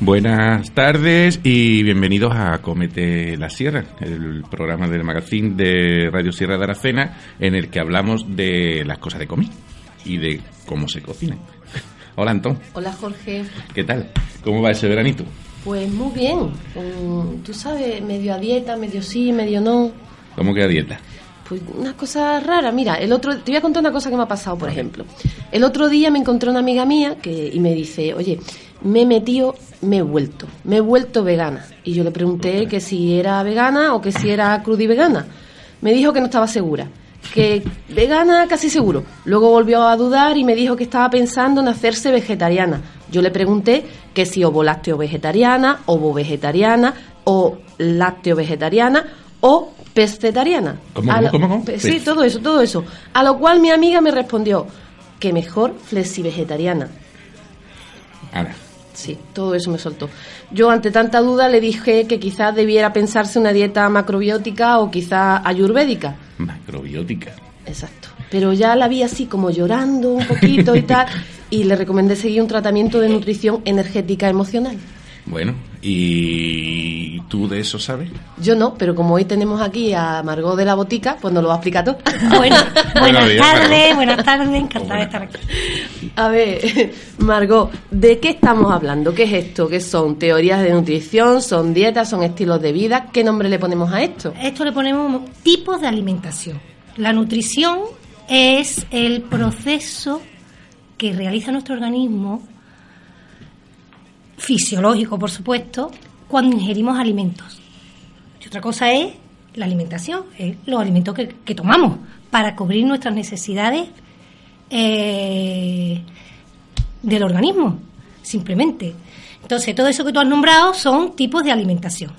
Buenas tardes y bienvenidos a Comete la Sierra, el programa del magazine de Radio Sierra de Aracena en el que hablamos de las cosas de comida y de cómo se cocina. Hola Antón. Hola Jorge. ¿Qué tal? ¿Cómo va ese veranito? Pues muy bien. Mm, Tú sabes, medio a dieta, medio sí, medio no. ¿Cómo queda dieta? Pues una cosa rara. Mira, el otro, te voy a contar una cosa que me ha pasado, por ejemplo. El otro día me encontré una amiga mía que, y me dice, oye, me he metido, me he vuelto, me he vuelto vegana. Y yo le pregunté que si era vegana o que si era crudi vegana. Me dijo que no estaba segura. Que vegana casi seguro. Luego volvió a dudar y me dijo que estaba pensando en hacerse vegetariana. Yo le pregunté que si ovo lácteo vegetariana, ovo vegetariana o lácteo vegetariana o pescetariana. ¿Cómo, A cómo, lo- cómo, cómo? pe- Sí, todo eso, todo eso. A lo cual mi amiga me respondió que mejor flexi vegetariana. Ahora, Sí, todo eso me soltó. Yo ante tanta duda le dije que quizás debiera pensarse una dieta macrobiótica o quizás ayurvédica. macrobiótica. Exacto. Pero ya la vi así como llorando un poquito y tal y le recomendé seguir un tratamiento de nutrición energética emocional. Bueno, ¿y tú de eso sabes? Yo no, pero como hoy tenemos aquí a Margot de la Botica, pues nos lo va a explicar todo. Bueno, buenas tardes, buenas tardes, encantada de estar aquí. A ver, Margot, ¿de qué estamos hablando? ¿Qué es esto? ¿Qué son teorías de nutrición? ¿Son dietas? ¿Son estilos de vida? ¿Qué nombre le ponemos a esto? Esto le ponemos tipos de alimentación. La nutrición es el proceso que realiza nuestro organismo, fisiológico por supuesto, cuando ingerimos alimentos. Y otra cosa es la alimentación, es los alimentos que, que tomamos para cubrir nuestras necesidades eh, del organismo, simplemente. Entonces, todo eso que tú has nombrado son tipos de alimentación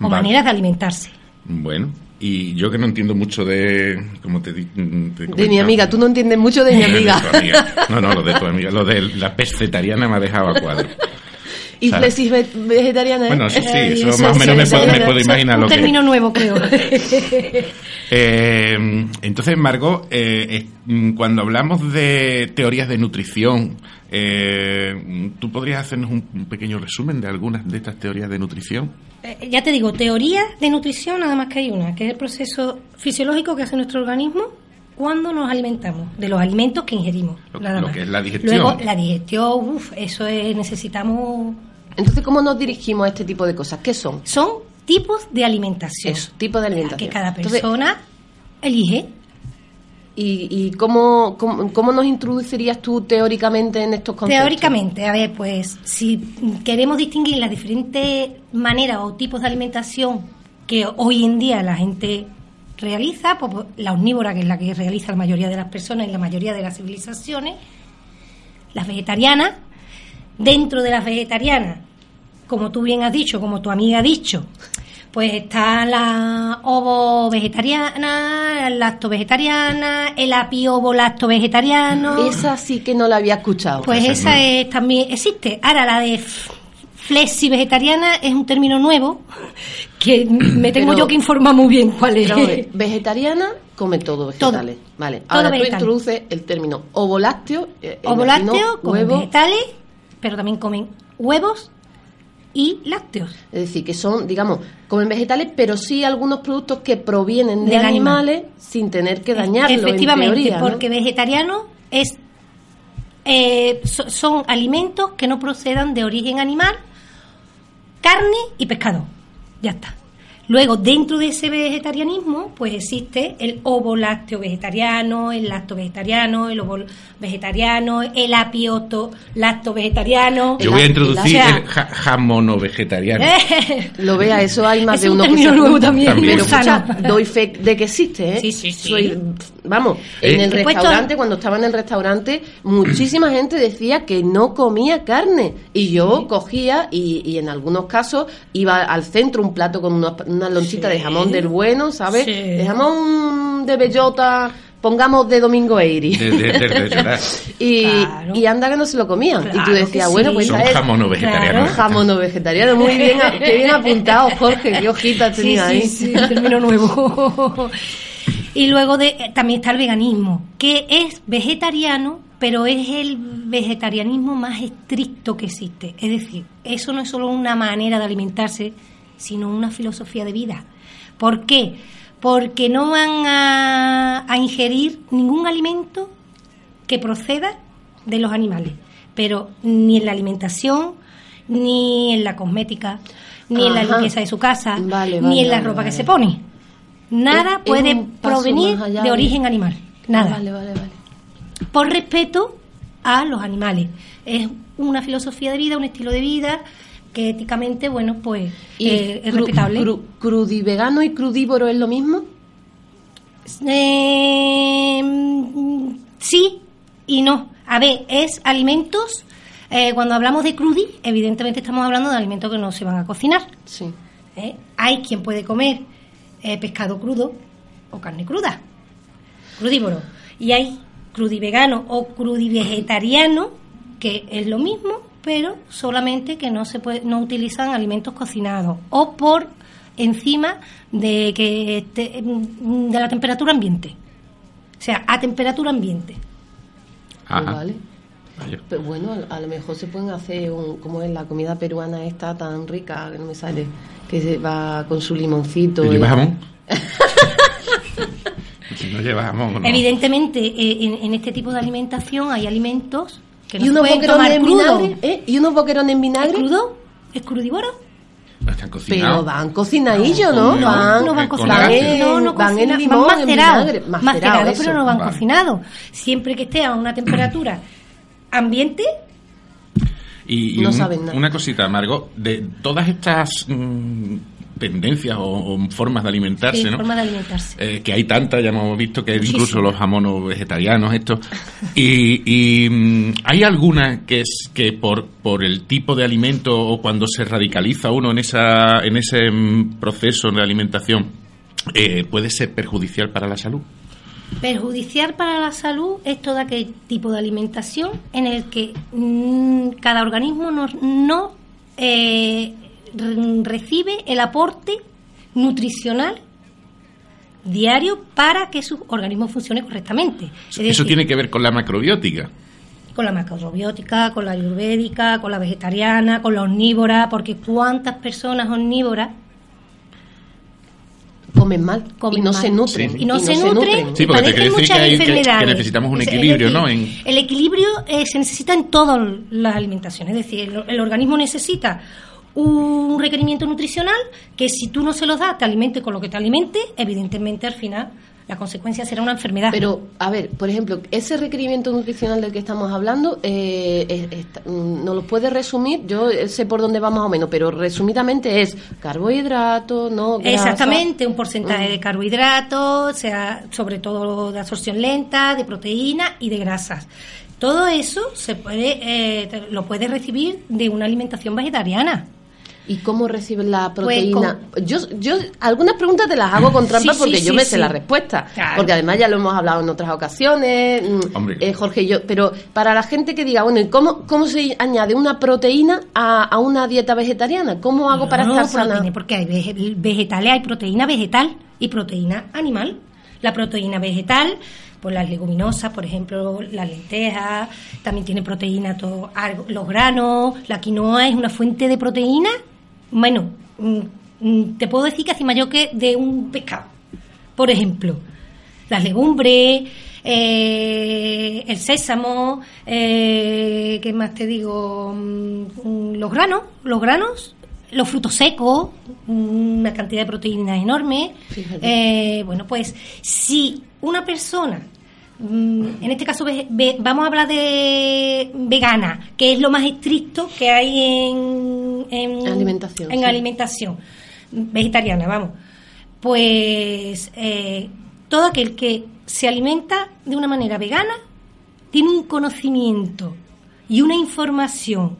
o Vale. maneras de alimentarse. Bueno, y yo que no entiendo mucho de... Como te, di- te De mi amiga, tú no entiendes mucho de mi amiga. amiga. No, no, lo de tu amiga. Lo de la pescetariana me ha dejado a cuadro. ¿Y ve- vegetariana? ¿eh? Bueno, sí, sí, Eh, eso eso más o sí, menos me eso puedo, me es- puedo eso imaginar lo un que término nuevo, creo. Eh, entonces, Margot, eh, eh, mm, cuando hablamos de teorías de nutrición, eh, ¿tú podrías hacernos un, un pequeño resumen de algunas de estas teorías de nutrición? Eh, ya te digo, teoría de nutrición nada más que hay una, que es el proceso fisiológico que hace nuestro organismo cuando nos alimentamos, de los alimentos que ingerimos. Lo- nada lo más. que es la digestión. Luego, la digestión, uff, eso es, necesitamos... Entonces, ¿cómo nos dirigimos a este tipo de cosas? ¿Qué son? Son tipos de alimentación. Eso, tipo de alimentación. Que cada Entonces, persona elige. ¿Y, y cómo, cómo, cómo nos introducirías tú teóricamente en estos conceptos? Teóricamente, a ver, pues si queremos distinguir las diferentes maneras o tipos de alimentación que hoy en día la gente realiza, pues la omnívora, que es la que realiza la mayoría de las personas y la mayoría de las civilizaciones, las vegetarianas, dentro de las vegetarianas, como tú bien has dicho, como tu amiga ha dicho, pues está la ovo vegetariana, la lacto vegetariana, el apiovo lacto vegetariano. Esa sí que no la había escuchado. Pues Esa es, también existe. Ahora, la de flexi vegetariana es un término nuevo que me tengo Pero- yo que informar muy bien cuál es. Pero, vegetariana come todo vegetales. Vale. Todo Ahora vegetal. tú introduces el término ovo lácteo. eh, Ovo imagino lácteo, comen huevo. vegetales, pero también comen huevos y lácteos. Es decir, que son, digamos, comen vegetales, pero sí algunos productos que provienen de animal. animales sin tener que dañarlo. Efectivamente, en teoría, ¿no? porque vegetariano es eh, so- son alimentos que no procedan de origen animal, carne y pescado. Ya está. Luego, dentro de ese vegetarianismo, pues existe el ovo lácteo vegetariano, el lacto vegetariano, el ovo vegetariano, el apioto lacto vegetariano. Yo voy a el- introducir o sea- el ja- jamono vegetariano. Lo vea, eso hay más Es de un uno que término nuevo también, También. Pero escucha, doy fe de que existe, ¿eh? Sí, sí, sí. Soy- vamos, Eh. en el restaurante, cuando estaba en el restaurante, muchísima gente decía que no comía carne. Y yo cogía y, y en algunos casos iba al centro un plato con una, una lonchita de jamón del bueno, ¿sabes? Sí. De jamón de bellota, pongamos de Domingo Eiri. De- de- de- de- de- y, Claro. y anda que no se lo comían. y tú Claro decías, bueno, sí. pues Son es jamono vegetarianos. jamón no vegetariano. Muy bien, qué bien apuntado, Jorge. Qué hojita has Sí, tenido ahí. sí, sí, un término nuevo. y luego de, eh, también está el veganismo, que es vegetariano pero es el vegetarianismo más estricto que existe. Es decir, eso no es solo una manera de alimentarse, sino una filosofía de vida. ¿Por qué? Porque no van a, a ingerir ningún alimento que proceda de los animales, pero ni en la alimentación, ni en la cosmética, ni en la limpieza de su casa, Vale, ni en la vale, ropa que se pone. Nada Es- puede provenir allá de origen animal. Nada. Por respeto a los animales. Es una filosofía de vida, un estilo de vida que éticamente, bueno, pues ¿Y eh, es cru- respetable. cru- crudivegano y crudívoro es lo mismo? Eh, sí y no. A ver, es alimentos. eh, cuando hablamos de crudi, evidentemente estamos hablando de alimentos que no se van a cocinar. Sí. ¿eh? Hay quien puede comer pescado crudo o carne cruda, crudívoro. Y hay crudivegano o crudivegetariano, que es lo mismo, pero solamente que no se puede, no utilizan alimentos cocinados o por encima de que esté, mm, de la temperatura ambiente. O sea, a temperatura ambiente. Pues Ajá. vale. Vaya. Pero bueno, a- lo mejor se pueden hacer, un, como es la comida peruana esta tan rica, que no me sale, que se va con su limoncito. ¿Y y- llevas jamón? si no jamón, ¿no? Evidentemente, eh, en, en este tipo de alimentación hay alimentos que no y unos boquerones en vinagre, ¿eh? Y unos boquerones en ¿Es vinagre. crudo? ¿Es crudívoro? No están cocinados. Pero van cocinadillos, ¿no? No, van, no van cocinados. gases. No, no van en limón, van en macerados. vinagre. macerados, Macerado, pero no van Vale. cocinados. Siempre que esté a una temperatura ambiente, Y, y No un- saben nada. una cosita, Margot, de todas estas mm, tendencias o, o formas de alimentarse, sí, ¿no? forma de alimentarse. Eh, que hay tantas, ya hemos visto que hay Muchísimo. incluso los jamonos vegetarianos, esto. Y, y, mm, hay alguna que es que por, por el tipo de alimento o cuando se radicaliza uno en esa en ese mm, proceso de alimentación eh, puede ser perjudicial para la salud. Perjudicial para la salud es todo aquel tipo de alimentación en el que mm, cada organismo no, no, eh, recibe el aporte nutricional diario para que su organismo funcione correctamente. Es Eso decir, tiene que ver con la macrobiótica. con la macrobiótica, con la ayurvédica, con la vegetariana, con la omnívora, porque cuántas personas omnívoras Comen mal Comen y no mal. se nutren. Sí. y no se nutren, Sí, porque te padecen quiere decir muchas que hay- que- necesitamos un equilibrio, decir, ¿no? En- El equilibrio eh, se necesita en todas las alimentaciones, es decir, el, el organismo necesita un requerimiento nutricional que si tú no se lo das, te alimente con lo que te alimente, evidentemente al final la consecuencia será una enfermedad. Pero, a ver, por ejemplo, ese requerimiento nutricional del que estamos hablando, eh, es- está- mm, ¿nos lo puede resumir? Yo eh, sé por dónde va más o menos, pero resumidamente es carbohidrato, no grasa. Exactamente, un porcentaje Mm. de carbohidratos, o sea, sobre todo de absorción lenta, de proteína y de grasas. Todo eso se puede, eh, lo puedes recibir de una alimentación vegetariana. ¿Y cómo reciben la Pues proteína? Yo, yo algunas preguntas te las hago con trampa Sí, sí, porque yo sí, me sé la respuesta. Claro. Porque además ya lo hemos hablado en otras ocasiones, mm, Hombre. eh, Jorge y yo. Pero para la gente que diga, bueno, ¿y cómo, cómo se añade una proteína a, a una dieta vegetariana? ¿Cómo hago para No, estar sana? proteína, Porque hay vege- vegetales, hay proteína vegetal y proteína animal. La proteína vegetal, pues las leguminosas, por ejemplo, las lentejas, también tiene proteína todo, los granos, la quinoa es una fuente de proteína. Bueno, mm, mm, te puedo decir que hace mayor que de un pescado. Por ejemplo, las legumbres, eh, el sésamo, eh, ¿qué más te digo? Mm, Los granos, los granos, los frutos secos, una cantidad de proteínas enorme. Eh, bueno, pues si una persona, en este caso vamos a hablar de vegana, que es lo más estricto que hay en, en Alimentación, en sí. alimentación vegetariana, vamos. Pues eh, todo aquel que se alimenta de una manera vegana tiene un conocimiento y una información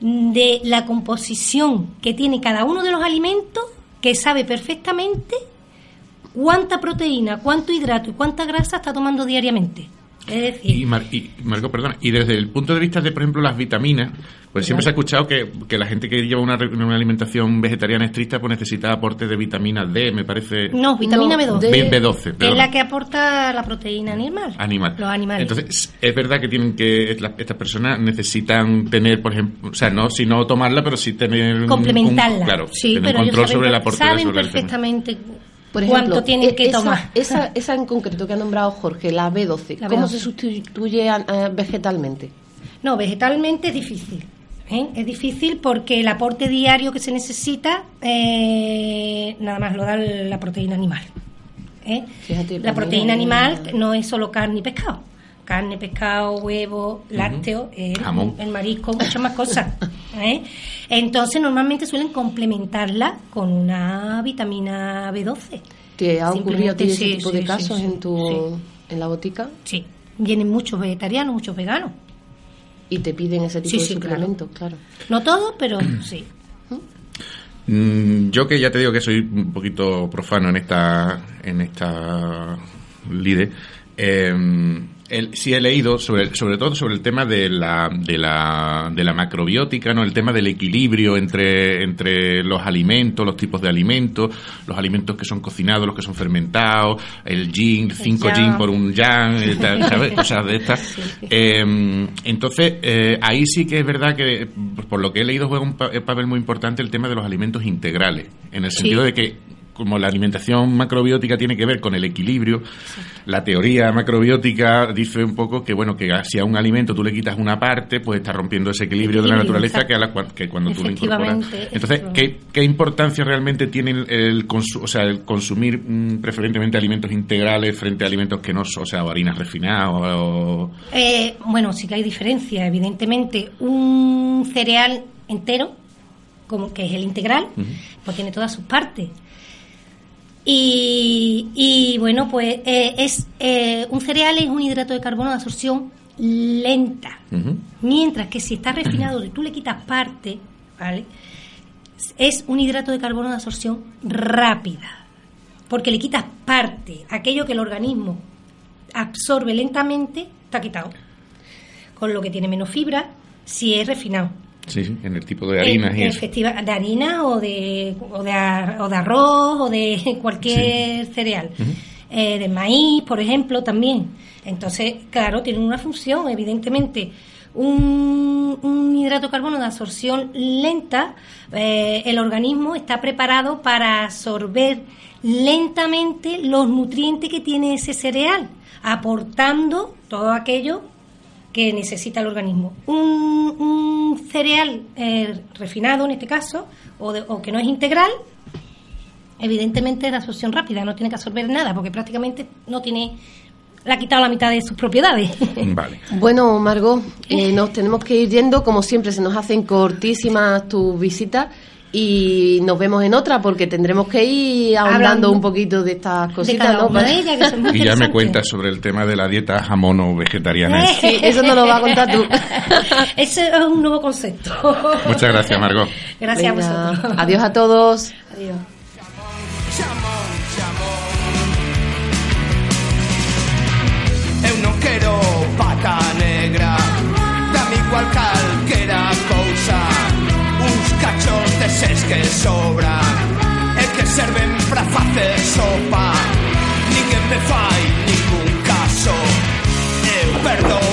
de la composición que tiene cada uno de los alimentos que sabe perfectamente cuánta proteína, cuánto hidrato y cuánta grasa está tomando diariamente. y, Marco, perdona, y desde el punto de vista de, por ejemplo, las vitaminas, pues siempre se ha escuchado que, la gente que lleva una, alimentación vegetariana estricta pues necesita aporte de vitamina D, me parece. No, vitamina B12. B12 es la que aporta la proteína animal. Animal. Los animales. Entonces, es verdad que tienen que estas personas necesitan tener, por ejemplo, o sea, no si no tomarla, pero sí tener complementarla. claro, sí, tener control sobre el aporte saben perfectamente por ejemplo, ¿Cuánto tienen que esa, tomar? Esa, esa en concreto que ha nombrado Jorge, la B12, ¿cómo se sustituye vegetalmente? No, vegetalmente es difícil. ¿eh? Es difícil porque el aporte diario que se necesita eh, nada más lo da la proteína animal. ¿eh? la proteína animal no es solo carne y pescado carne, pescado, huevo, lácteo, el marisco, muchas más cosas. ¿eh? Entonces, normalmente suelen complementarla con una vitamina B12. ¿Te ha ocurrido a ti ese tipo de casos en, tu, en la botica? Sí, vienen muchos vegetarianos, muchos veganos. Y te piden ese tipo de suplementos, claro. No todos, pero sí. Mm, yo que ya te digo que soy un poquito profano en esta en esta lide, eh, el, sí he leído sobre, sobre todo sobre el tema de la, de la, de la macrobiótica, ¿no? El tema del equilibrio entre, entre los alimentos, los tipos de alimentos, los alimentos que son cocinados, los que son fermentados, el yin, cinco yin por un yang, eh, ¿sabes? Cosas de estas. Em, entonces, eh, ahí sí que es verdad que, por lo que he leído, juega un papel muy importante el tema de los alimentos integrales, en el sentido de que como la alimentación macrobiótica tiene que ver con el equilibrio, la teoría macrobiótica dice un poco que bueno que si a un alimento tú le quitas una parte, pues está rompiendo ese equilibrio, de la naturaleza que, a la, que cuando tú lo incorporas. Entonces, ¿qué, importancia realmente tiene el, o sea, el consumir mm, preferentemente alimentos integrales frente a alimentos que no, o sea, harinas refinadas o... Eh, bueno, sí que hay diferencia, evidentemente. Un cereal entero, como que es el integral, pues tiene todas sus partes y, bueno, pues eh, es eh, un cereal es un hidrato de carbono de absorción lenta. Mientras que si está refinado y tú le quitas parte, ¿vale? Es un hidrato de carbono de absorción rápida. Porque le quitas parte, aquello que el organismo absorbe lentamente, está quitado. Con lo que tiene menos fibra si es refinado. Sí, en el tipo de harinas y eso. de harina o de, o de, arroz o de cualquier cereal. Eh, de maíz, por ejemplo, también. Entonces, claro, tienen una función, evidentemente. Un, un hidrato de carbono de absorción lenta, eh, el organismo está preparado para absorber lentamente los nutrientes que tiene ese cereal, aportando todo aquello que necesita el organismo. Un, cereal eh, refinado, en este caso, o, o que no es integral, evidentemente es de absorción rápida, no tiene que absorber nada, porque prácticamente no tiene le ha quitado la mitad de sus propiedades. Vale. Bueno, Margot, eh, nos tenemos que ir yendo. Como siempre, se nos hacen cortísimas tus visitas y nos vemos en otra porque tendremos que ir hablando un poquito de estas cositas, ¿no? y ya me cuentas sobre el tema de la dieta jamón o vegetariana. Sí, eso nos lo va a contar tú. Ese es un nuevo concepto. Muchas gracias, Margot. Gracias a vosotros. Adiós a todos. Adiós. es que sobra e que serven para facer sopa Ninguén me fai ningún caso. Eu perdón